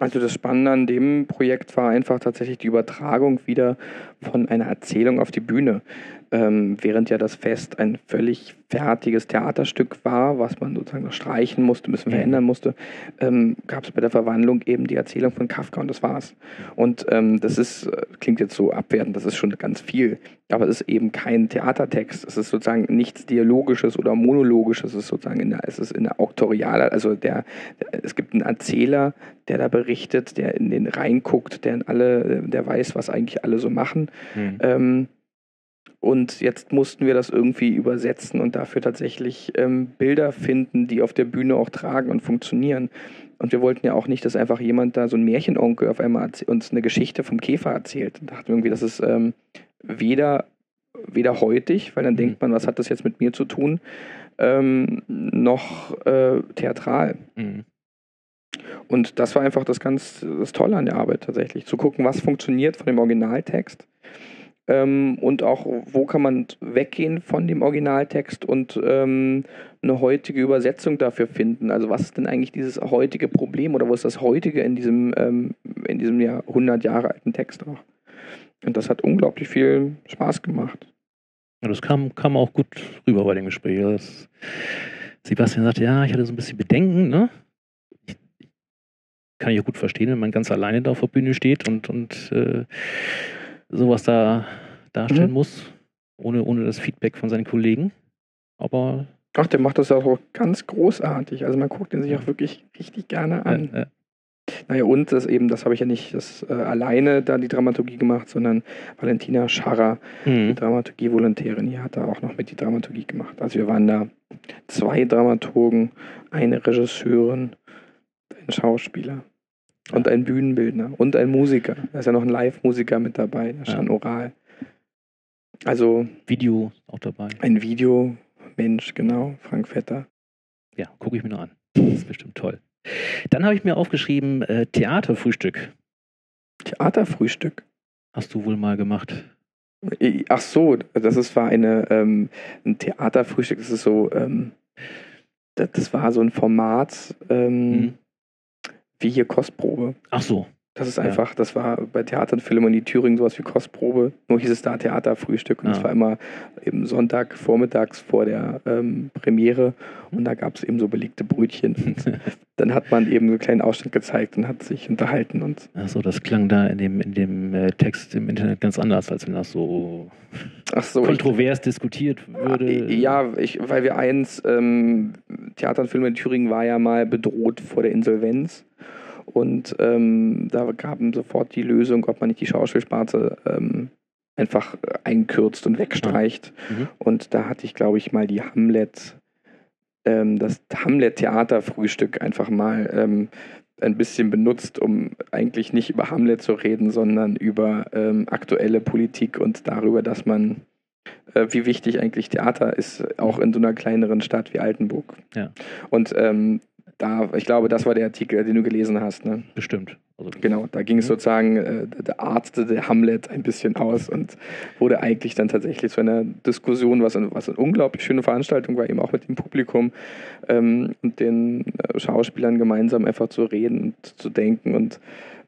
Also das Spannende an dem Projekt war einfach tatsächlich die Übertragung wieder von einer Erzählung auf die Bühne. Ähm, während ja das Fest ein völlig fertiges Theaterstück war, was man sozusagen noch streichen musste, ein bisschen Mhm. verändern musste, ähm, gab es bei der Verwandlung eben die Erzählung von Kafka und das war's. Und ähm, das ist, äh, klingt jetzt so abwertend, das ist schon ganz viel, aber es ist eben kein Theatertext. Es ist sozusagen nichts Dialogisches oder Monologisches, es ist sozusagen in der, es ist in der Auktorialer, also der, es gibt einen Erzähler, der da berichtet, der in den reinguckt, der in alle, der weiß, was eigentlich alle so machen. Ähm, und jetzt mussten wir das irgendwie übersetzen und dafür tatsächlich ähm, Bilder finden, die auf der Bühne auch tragen und funktionieren. Und wir wollten ja auch nicht, dass einfach jemand da so ein Märchenonkel auf einmal uns eine Geschichte vom Käfer erzählt. Und dachten wir irgendwie, das ist ähm, weder, weder heutig, weil dann Mhm. denkt man, was hat das jetzt mit mir zu tun, ähm, noch äh, theatral. Mhm. Und das war einfach das ganz das Tolle an der Arbeit tatsächlich. Zu gucken, was funktioniert von dem Originaltext ähm, und auch, wo kann man weggehen von dem Originaltext und ähm, eine heutige Übersetzung dafür finden. Also was ist denn eigentlich dieses heutige Problem oder was ist das heutige in diesem, ähm, in diesem ja 100 Jahre alten Text auch? Und das hat unglaublich viel Spaß gemacht. Ja, das kam, kam auch gut rüber bei dem Gespräch. Das Sebastian sagte, ja, ich hatte so ein bisschen Bedenken, ne? Kann ich ja gut verstehen, wenn man ganz alleine da auf der Bühne steht und, und äh, sowas da darstellen Mhm. muss, ohne, ohne das Feedback von seinen Kollegen. Aber Ach, der macht das auch ganz großartig. Also man guckt ihn sich auch wirklich richtig gerne an. äh, äh, Naja, und das eben, das habe ich ja nicht das, äh, alleine da die Dramaturgie gemacht, sondern Valentina Scharrer, die mh, Dramaturgie-Volontärin, die hat da auch noch mit die Dramaturgie gemacht. Also wir waren da zwei Dramaturgen, eine Regisseurin, ein Schauspieler und ein Bühnenbildner und ein Musiker. Da ist ja noch ein Live-Musiker mit dabei, der Ja. Shan Oral. Also Video ist auch dabei. ein Videomensch, genau, Frank Vetter. Ja, gucke ich mir noch an. Das ist bestimmt toll. Dann habe ich mir aufgeschrieben, äh, Theaterfrühstück. Theaterfrühstück. Hast du wohl mal gemacht. Ach so, das ist, war eine, ähm, ein Theaterfrühstück. Das ist so, ähm, das, das war so ein Format ähm, Mhm. Wie hier Kostprobe. Ach so. Das ist einfach, das war bei Theater und Philharmonie Thüringen sowas wie Kostprobe. Nur hieß es da Theaterfrühstück und es Ah. war immer eben Sonntag vormittags vor der ähm, Premiere und da gab es eben so belegte Brötchen. Und dann hat man eben so einen kleinen Ausschnitt gezeigt und hat sich unterhalten und Achso, das klang da in dem, in dem äh, Text im Internet ganz anders, als wenn das so ach so. ich- kontrovers diskutiert würde. Ja, ich, weil wir eins, ähm, Theater und Film in Thüringen war ja mal bedroht vor der Insolvenz. Und ähm, da gaben sofort die Lösung, ob man nicht die Schauspielsparte ähm, einfach äh, einkürzt und wegstreicht. Mhm. Und da hatte ich, glaube ich, mal die Hamlet, ähm, das Hamlet-Theater-Frühstück einfach mal ähm, ein bisschen benutzt, um eigentlich nicht über Hamlet zu reden, sondern über ähm, aktuelle Politik und darüber, dass man, äh, wie wichtig eigentlich Theater ist, auch in so einer kleineren Stadt wie Altenburg. Ja. Und ähm, da, ich glaube, das war der Artikel, den du gelesen hast, ne? Bestimmt. Also, Genau, da ging es Mhm. sozusagen, äh, der arztete Hamlet ein bisschen aus und wurde eigentlich dann tatsächlich zu einer Diskussion, was, was eine unglaublich schöne Veranstaltung war, eben auch mit dem Publikum ähm, und den äh, Schauspielern gemeinsam einfach zu reden und zu denken und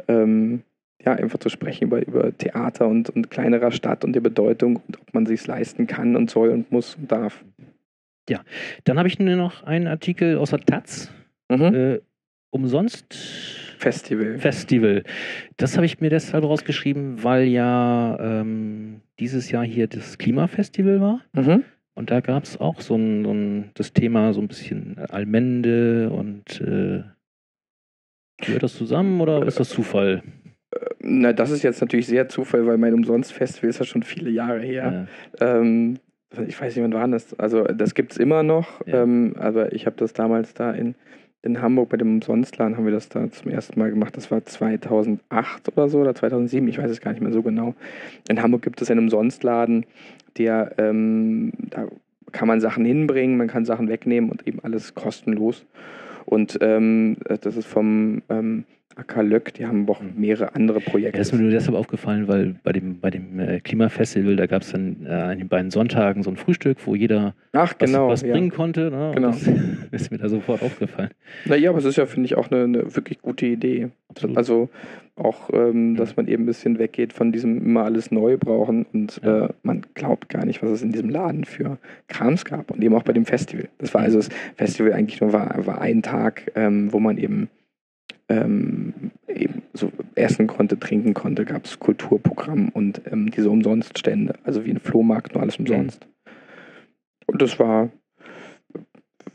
ähm, ja, einfach zu sprechen über, über Theater und, und kleinerer Stadt und die Bedeutung und ob man sich leisten kann und soll und muss und darf. Dann habe ich nur noch einen Artikel aus der Taz. Mhm. Äh, umsonst Festival. Festival. Das habe ich mir deshalb rausgeschrieben, weil ja ähm, dieses Jahr hier das Klimafestival war. Mhm. Und da gab es auch so ein, so ein das Thema so ein bisschen Allmende und äh, gehört das zusammen oder ist das Zufall? Na, das ist jetzt natürlich sehr Zufall, weil mein Umsonst-Festival ist ja schon viele Jahre her. Ähm, ich weiß nicht, wann war das? Also, das gibt es immer noch. Ja. Ähm, aber ich habe das damals da in, in Hamburg bei dem Umsonstladen haben wir das da zum ersten Mal gemacht. Das war 2008 oder so oder 2007, ich weiß es gar nicht mehr so genau. In Hamburg gibt es einen Umsonstladen, der, ähm, da kann man Sachen hinbringen, man kann Sachen wegnehmen und eben alles kostenlos. Und ähm, das ist vom ähm, AK Löck, die haben auch mehrere andere Projekte. Ja, das ist mir nur deshalb aufgefallen, weil bei dem, bei dem äh, Klimafestival, da gab es dann äh, an den beiden Sonntagen so ein Frühstück, wo jeder Ach, was, genau. was ja. bringen konnte. Ne? Genau. Das ist mir da sofort aufgefallen. Naja, aber es ist ja, finde ich, auch eine, eine wirklich gute Idee. Absolut. Also auch, ähm, Mhm. dass man eben ein bisschen weggeht von diesem immer alles neu brauchen und Ja. äh, man glaubt gar nicht, was es in diesem Laden für Krams gab. Und eben auch bei dem Festival. Das war Mhm. also das Festival eigentlich nur war, war ein Tag, ähm, wo man eben, ähm, eben so essen konnte, trinken konnte, gab es Kulturprogramm und ähm, diese Umsonststände. Also wie ein Flohmarkt, nur alles umsonst. Und das war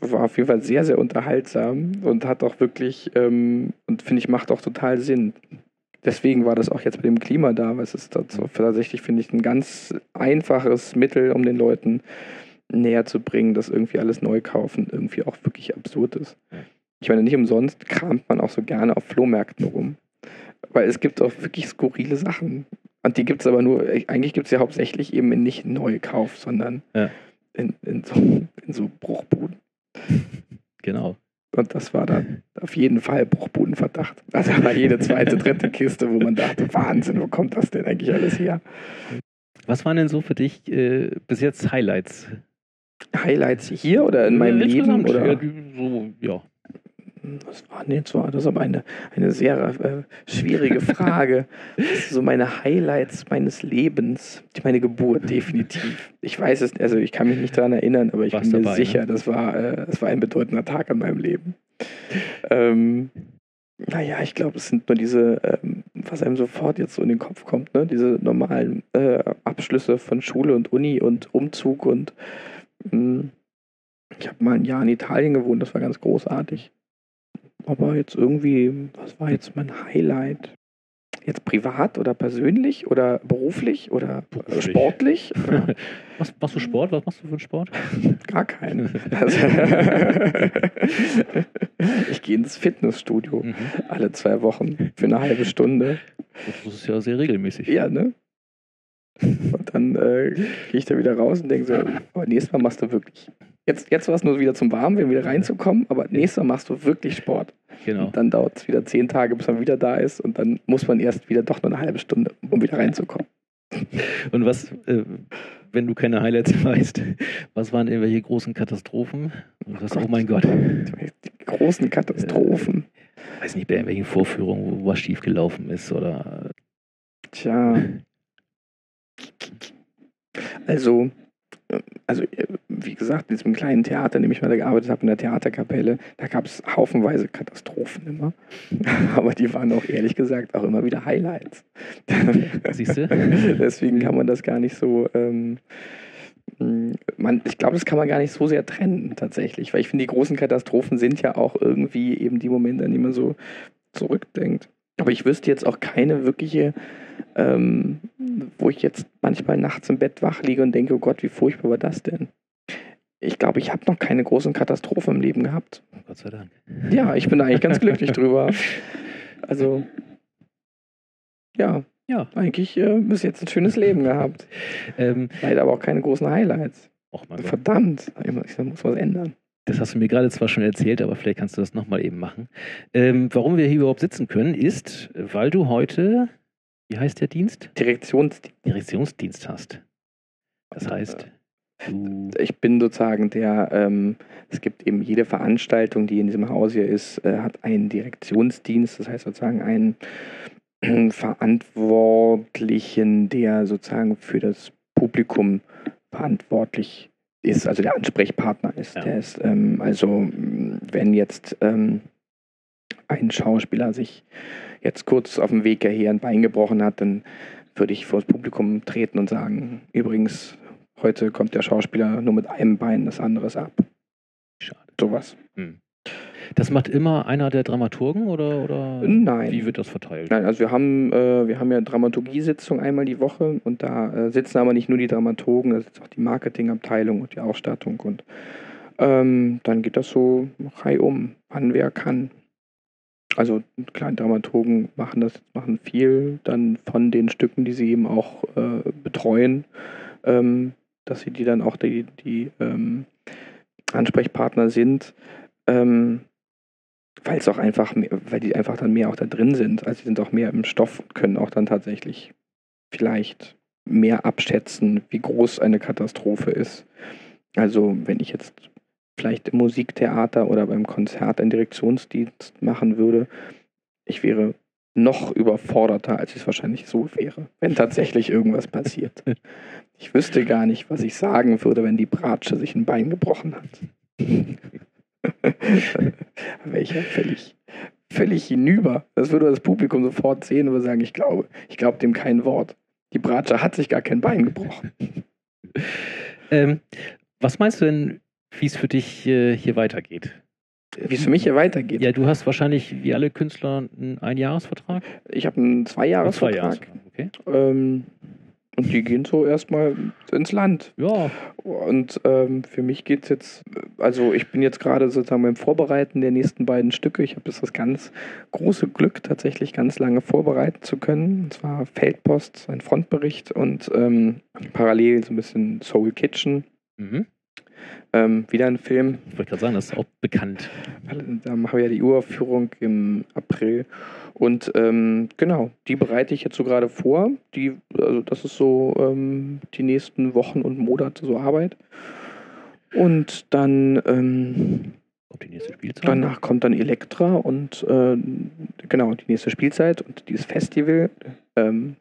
war auf jeden Fall sehr, sehr unterhaltsam und hat auch wirklich, ähm, und finde ich, macht auch total Sinn. Deswegen war das auch jetzt mit dem Klima da, weil es ist dazu, tatsächlich, finde ich, ein ganz einfaches Mittel, um den Leuten näher zu bringen, dass irgendwie alles neu kaufen irgendwie auch wirklich absurd ist. Ich meine, nicht umsonst kramt man auch so gerne auf Flohmärkten rum. Weil es gibt auch wirklich skurrile Sachen. Und die gibt es aber nur, eigentlich gibt es ja hauptsächlich eben in nicht Neukauf, sondern Ja. in, in, so, in so Bruchbuden. Genau. Und das war dann auf jeden Fall Bruchbudenverdacht. Also war jede zweite, dritte Kiste, wo man dachte, Wahnsinn, wo kommt das denn eigentlich alles her? Was waren denn so für dich äh, bis jetzt Highlights? Highlights hier oder in meinem Äh, Leben? Oder? Ja, so, ja. Was war denn jetzt? Das ist aber eine, eine sehr äh, schwierige Frage. Das sind so meine Highlights meines Lebens. Meine Geburt, definitiv. Ich weiß es, also ich kann mich nicht daran erinnern, aber ich Warst bin mir dabei, sicher, ne? das, war, äh, das war ein bedeutender Tag in meinem Leben. Ähm, naja, ich glaube, es sind nur diese, ähm, was einem sofort jetzt so in den Kopf kommt, ne? diese normalen äh, Abschlüsse von Schule und Uni und Umzug und mh, ich habe mal ein Jahr in Italien gewohnt, das war ganz großartig. Aber jetzt irgendwie, was war jetzt mein Highlight? Jetzt privat oder persönlich oder beruflich oder äh, Beruflich. sportlich? Oder Was, machst du Sport? Was machst du für einen Sport? gar keinen. Also, ich gehe ins Fitnessstudio Mhm. alle zwei Wochen für eine halbe Stunde. Das ist ja sehr regelmäßig. Ja, ne? Und dann äh, gehe ich da wieder raus und denke so, aber nächstes Mal machst du wirklich. Jetzt, jetzt war es nur wieder zum Warmwerden, wieder reinzukommen, aber nächstes Mal machst du wirklich Sport. Genau. Und dann dauert es wieder zehn Tage, bis man wieder da ist und dann muss man erst wieder doch nur eine halbe Stunde, um wieder reinzukommen. Und was, äh, wenn du keine Highlights weißt, was waren irgendwelche großen Katastrophen? Und das, oh mein Gott. Die großen Katastrophen. weiß nicht, bei irgendwelchen Vorführungen, wo was schiefgelaufen ist oder. Tja. Also, also wie gesagt, in diesem kleinen Theater, in dem ich mal gearbeitet habe, in der Theaterkapelle, da gab es haufenweise Katastrophen immer. Aber die waren auch ehrlich gesagt auch immer wieder Highlights. Siehst du? Deswegen kann man das gar nicht so. Ähm, man, ich glaube, das kann man gar nicht so sehr trennen, tatsächlich. Weil ich finde, die großen Katastrophen sind ja auch irgendwie eben die Momente, an die man so zurückdenkt. Aber ich wüsste jetzt auch keine wirkliche, ähm, wo ich jetzt manchmal nachts im Bett wach liege und denke, oh Gott, wie furchtbar war das denn? Ich glaube, ich habe noch keine großen Katastrophen im Leben gehabt. Gott sei Dank. Ja, ich bin da eigentlich ganz glücklich drüber. Also, ja, ja. eigentlich äh, bis jetzt ein schönes Leben gehabt. Ähm, Leider aber auch keine großen Highlights. Och, Verdammt, da muss was ändern. Das hast du mir gerade zwar schon erzählt, aber vielleicht kannst du das nochmal eben machen. Ähm, warum wir hier überhaupt sitzen können, ist, weil du heute, wie heißt der Dienst? Direktionsdienst. Direktionsdienst hast. Das heißt, ich bin sozusagen der, ähm, es gibt eben jede Veranstaltung, die in diesem Haus hier ist, äh, hat einen Direktionsdienst, das heißt sozusagen einen Verantwortlichen, der sozusagen für das Publikum verantwortlich ist, also der Ansprechpartner ist. Ja. Der ist ähm, also, wenn jetzt ähm, ein Schauspieler sich jetzt kurz auf dem Weg hierher ein Bein gebrochen hat, dann würde ich vor das Publikum treten und sagen, übrigens, Heute kommt der Schauspieler nur mit einem Bein, das andere ist ab. Schade. Sowas. Hm. Das macht immer einer der Dramaturgen oder, oder Nein. wie wird das verteilt? Nein, also wir haben, äh, wir haben ja Dramaturgiesitzung einmal die Woche und da äh, sitzen aber nicht nur die Dramaturgen, da sitzt auch die Marketingabteilung und die Ausstattung und ähm, dann geht das so um, wann wer kann. Also kleine Dramaturgen machen das, machen viel dann von den Stücken, die sie eben auch äh, betreuen. Ähm, dass sie die dann auch die, die ähm, Ansprechpartner sind, ähm, weil es auch einfach, mehr, weil die einfach dann mehr auch da drin sind. Also sie sind auch mehr im Stoff und können auch dann tatsächlich vielleicht mehr abschätzen, wie groß eine Katastrophe ist. Also wenn ich jetzt vielleicht im Musiktheater oder beim Konzert einen Direktionsdienst machen würde, ich wäre noch überforderter, als es wahrscheinlich so wäre, wenn tatsächlich irgendwas passiert. Ich wüsste gar nicht, was ich sagen würde, wenn die Bratsche sich ein Bein gebrochen hat. Welcher völlig, völlig hinüber. Das würde das Publikum sofort sehen und sagen, ich glaube, ich glaube dem kein Wort. Die Bratsche hat sich gar kein Bein gebrochen. ähm, was meinst du denn, wie es für dich äh, hier weitergeht? Wie es für mich hier weitergeht? Ja, du hast wahrscheinlich wie alle Künstler einen Einjahresvertrag? Ich habe einen Zweijahresvertrag. Zwei okay. Ähm, und die gehen so erstmal ins Land. Ja. Und ähm, für mich geht es jetzt, also ich bin jetzt gerade sozusagen beim Vorbereiten der nächsten beiden Stücke. Ich habe jetzt das ganz große Glück, tatsächlich ganz lange vorbereiten zu können. Und zwar Feldpost, ein Frontbericht und ähm, parallel so ein bisschen Soul Kitchen. Mhm. Ähm, wieder ein Film. Ich wollte gerade sagen, das ist auch bekannt. Da machen wir ja die Uraufführung im April. Und ähm, genau, die bereite ich jetzt so gerade vor. Die, also das ist so ähm, die nächsten Wochen und Monate so Arbeit. Und dann ähm, die nächste Spielzeit. Danach kommt dann Elektra und äh, genau, die nächste Spielzeit und dieses Festival. Ähm,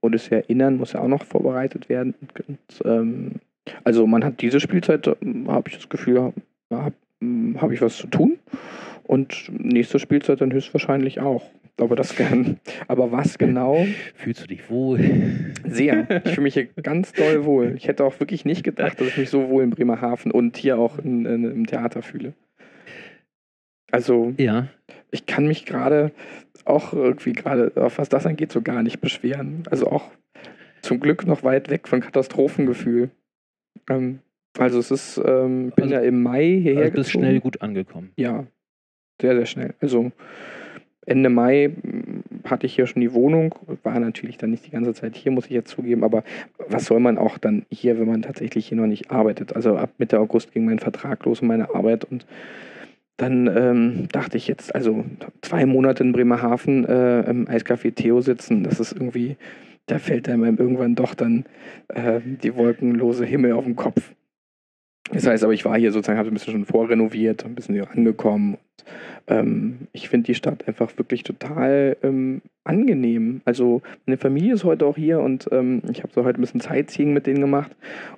und das Erinnern muss ja auch noch vorbereitet werden. Und, ähm, also man hat diese Spielzeit, äh, habe ich das Gefühl, habe hab ich was zu tun. Und nächste Spielzeit dann höchstwahrscheinlich auch. Aber das gern. Aber was genau? Fühlst du dich wohl? Sehr. Ich fühle mich hier ganz doll wohl. Ich hätte auch wirklich nicht gedacht, dass ich mich so wohl in Bremerhaven und hier auch in, in, im Theater fühle. Also, ja. ich kann mich gerade auch irgendwie gerade, auf was das angeht, so gar nicht beschweren. Also auch zum Glück noch weit weg von Katastrophengefühl. Ähm, also es ist, ähm, bin also, ja im Mai hierher also bist schnell gut angekommen. Ja, sehr, sehr schnell. Also Ende Mai hm, hatte ich hier schon die Wohnung, war natürlich dann nicht die ganze Zeit hier, muss ich jetzt zugeben, aber was soll man auch dann hier, wenn man tatsächlich hier noch nicht arbeitet? Also ab Mitte August ging mein Vertrag los und meine Arbeit und dann ähm, dachte ich jetzt, also zwei Monate in Bremerhaven äh, im Eiscafé Theo sitzen, das ist irgendwie, da fällt einem irgendwann doch dann äh, die wolkenlose Himmel auf den Kopf. Das heißt aber, ich war hier sozusagen, habe ein bisschen schon vorrenoviert, ein bisschen hier angekommen. Und, ähm, ich finde die Stadt einfach wirklich total ähm, angenehm. Also meine Familie ist heute auch hier und ähm, ich habe so heute ein bisschen Sightseeing mit denen gemacht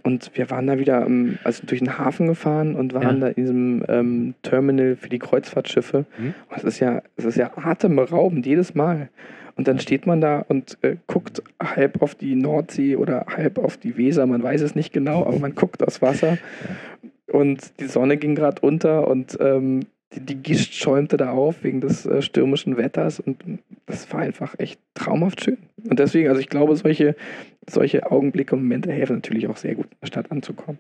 und wir waren da wieder ähm, also durch den Hafen gefahren und waren ja. da in diesem ähm, Terminal für die Kreuzfahrtschiffe. Mhm. Und es ist ja, es ist ja atemberaubend jedes Mal. Und dann steht man da und äh, guckt halb auf die Nordsee oder halb auf die Weser, man weiß es nicht genau, aber man guckt aufs Wasser. Und die Sonne ging gerade unter und ähm, die, die Gischt schäumte da auf wegen des äh, stürmischen Wetters und das war einfach echt traumhaft schön. Und deswegen, also ich glaube, solche, solche Augenblicke und Momente helfen natürlich auch sehr gut, in der Stadt anzukommen.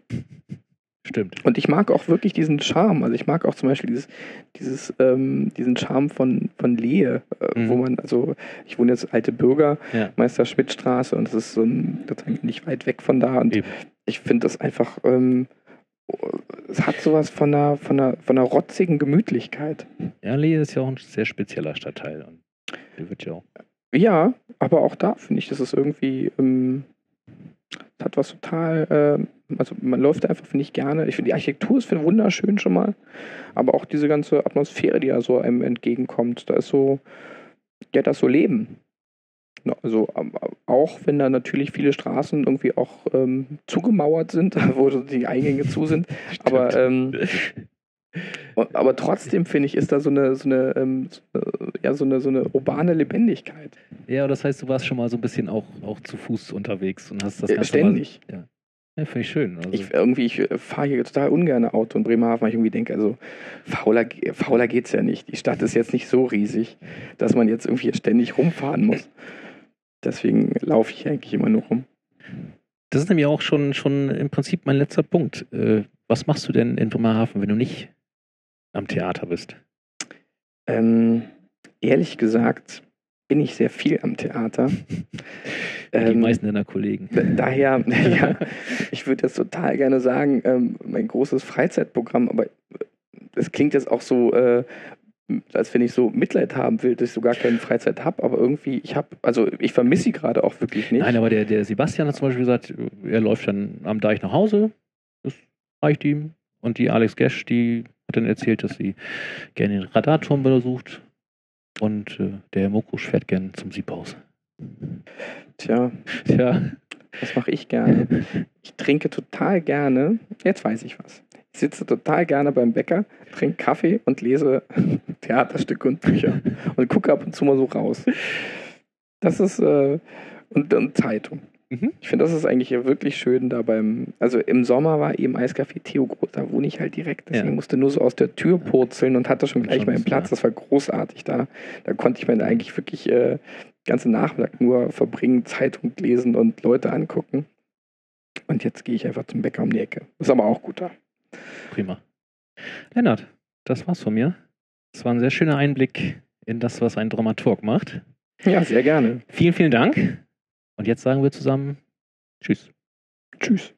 Stimmt. Und ich mag auch wirklich diesen Charme. Also ich mag auch zum Beispiel dieses, dieses, ähm, diesen Charme von, von Lehe, äh, mhm. wo man, also ich wohne jetzt alte Bürger, ja. Meister Schmidtstraße und das ist so ein, nicht weit weg von da. Und Eben. ich finde das einfach, ähm, es hat sowas von einer, von, einer, von einer rotzigen Gemütlichkeit. Ja, Lehe ist ja auch ein sehr spezieller Stadtteil. Und der wird ja auch. Ja, aber auch da finde ich, dass es irgendwie ähm, hat was total, äh, also man läuft da einfach, finde ich, gerne. Ich finde die Architektur ist wunderschön schon mal, aber auch diese ganze Atmosphäre, die da so einem entgegenkommt, da ist so, ja, das so Leben. Also auch wenn da natürlich viele Straßen irgendwie auch ähm, zugemauert sind, wo die Eingänge zu sind. aber, ähm, aber trotzdem finde ich, ist da so eine, so eine, ähm, ja, so eine, so eine urbane Lebendigkeit. Ja, das heißt, du warst schon mal so ein bisschen auch, auch zu Fuß unterwegs und hast das Ganze Ständig. Mal, ja. Ja, finde ich schön. Also ich irgendwie, ich fahre hier total ungern Auto in Bremerhaven, weil ich irgendwie denke, also fauler, fauler geht es ja nicht. Die Stadt ist jetzt nicht so riesig, dass man jetzt irgendwie ständig rumfahren muss. Deswegen laufe ich eigentlich immer nur rum. Das ist nämlich auch schon, schon im Prinzip mein letzter Punkt. Äh, was machst du denn in Bremerhaven, wenn du nicht am Theater bist? Ähm, ehrlich gesagt bin ich sehr viel am Theater. Die ähm, meisten deiner Kollegen. Daher, ja, ich würde jetzt total gerne sagen, ähm, mein großes Freizeitprogramm, aber es klingt jetzt auch so äh, als wenn ich so Mitleid haben will, dass ich so gar keine Freizeit habe, aber irgendwie, ich habe, also ich vermisse sie gerade auch wirklich nicht. Nein, aber der, der Sebastian hat zum Beispiel gesagt, er läuft dann am Deich nach Hause, das reicht ihm. Und die Alex Gesch, die hat dann erzählt, dass sie gerne den Radarturm besucht und äh, der Mokusch fährt gerne zum Siebhaus. Tja. Tja. Was mache ich gerne? Ich trinke total gerne, jetzt weiß ich was. Ich sitze total gerne beim Bäcker, trinke Kaffee und lese Theaterstücke und Bücher und gucke ab und zu mal so raus. Das ist äh, und, und Zeitung. Mhm. Ich finde, das ist eigentlich wirklich schön da beim, also im Sommer war eben Eiscafé Theo groß, da wohne ich halt direkt, deswegen ja. musste nur so aus der Tür purzeln und hatte schon gleich meinen Platz, das war großartig da. Da konnte ich mir eigentlich wirklich äh, ganze Nachmittag nur verbringen, Zeitung lesen und Leute angucken. Und jetzt gehe ich einfach zum Bäcker um die Ecke. Ist aber auch gut da. Prima. Lennart, das war's von mir. Es war ein sehr schöner Einblick in das, was ein Dramaturg macht. Ja, sehr gerne. Vielen, vielen Dank. Und jetzt sagen wir zusammen Tschüss. Tschüss.